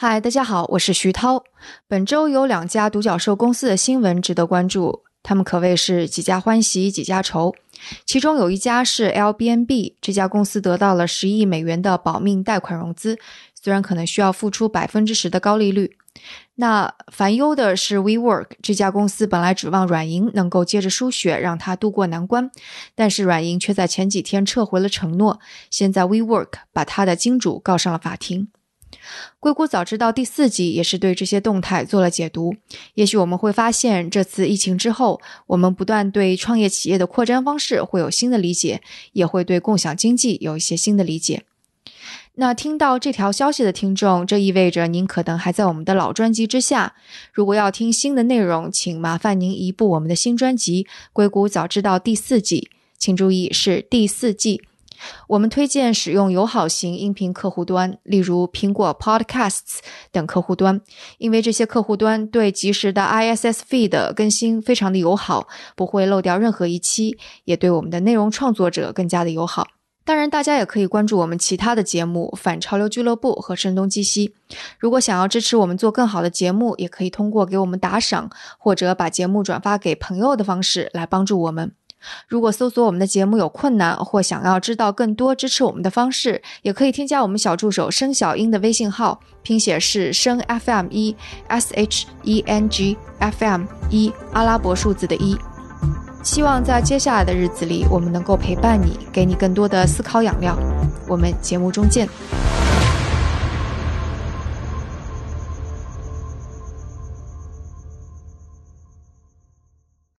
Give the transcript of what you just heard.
嗨，大家好，我是徐涛。本周有两家独角兽公司的新闻值得关注，他们可谓是几家欢喜几家愁。其中有一家是 Airbnb，这家公司得到了十亿美元的保命贷款融资，虽然可能需要付出百分之十的高利率。那烦忧的是 WeWork 这家公司，本来指望软银能够接着输血，让它渡过难关，但是软银却在前几天撤回了承诺。现在 WeWork 把他的金主告上了法庭。硅谷早知道第四季也是对这些动态做了解读。也许我们会发现，这次疫情之后，我们不断对创业企业的扩张方式会有新的理解，也会对共享经济有一些新的理解。那听到这条消息的听众，这意味着您可能还在我们的老专辑之下。如果要听新的内容，请麻烦您移步我们的新专辑《硅谷早知道》第四季，请注意是第四季。我们推荐使用友好型音频客户端，例如苹果 Podcasts 等客户端，因为这些客户端对及时的 ISS feed 更新非常的友好，不会漏掉任何一期，也对我们的内容创作者更加的友好。当然，大家也可以关注我们其他的节目《反潮流俱乐部》和《声东击西》。如果想要支持我们做更好的节目，也可以通过给我们打赏或者把节目转发给朋友的方式来帮助我们。如果搜索我们的节目有困难，或想要知道更多支持我们的方式，也可以添加我们小助手声小英的微信号，拼写是声 FM 一 S H E N G F M 一阿拉伯数字的一。希望在接下来的日子里，我们能够陪伴你，给你更多的思考养料。我们节目中见。